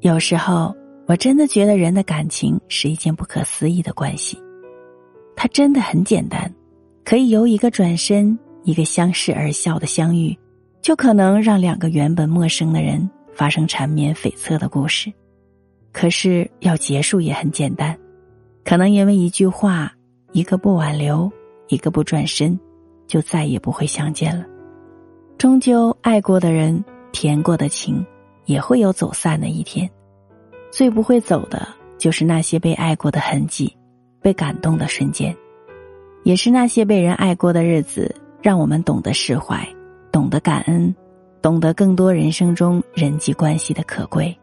有时候，我真的觉得人的感情是一件不可思议的关系。它真的很简单，可以由一个转身，一个相视而笑的相遇，就可能让两个原本陌生的人发生缠绵悱恻的故事。可是要结束也很简单，可能因为一句话，一个不挽留，一个不转身，就再也不会相见了。终究，爱过的人，甜过的情，也会有走散的一天。最不会走的，就是那些被爱过的痕迹，被感动的瞬间，也是那些被人爱过的日子，让我们懂得释怀，懂得感恩，懂得更多人生中人际关系的可贵。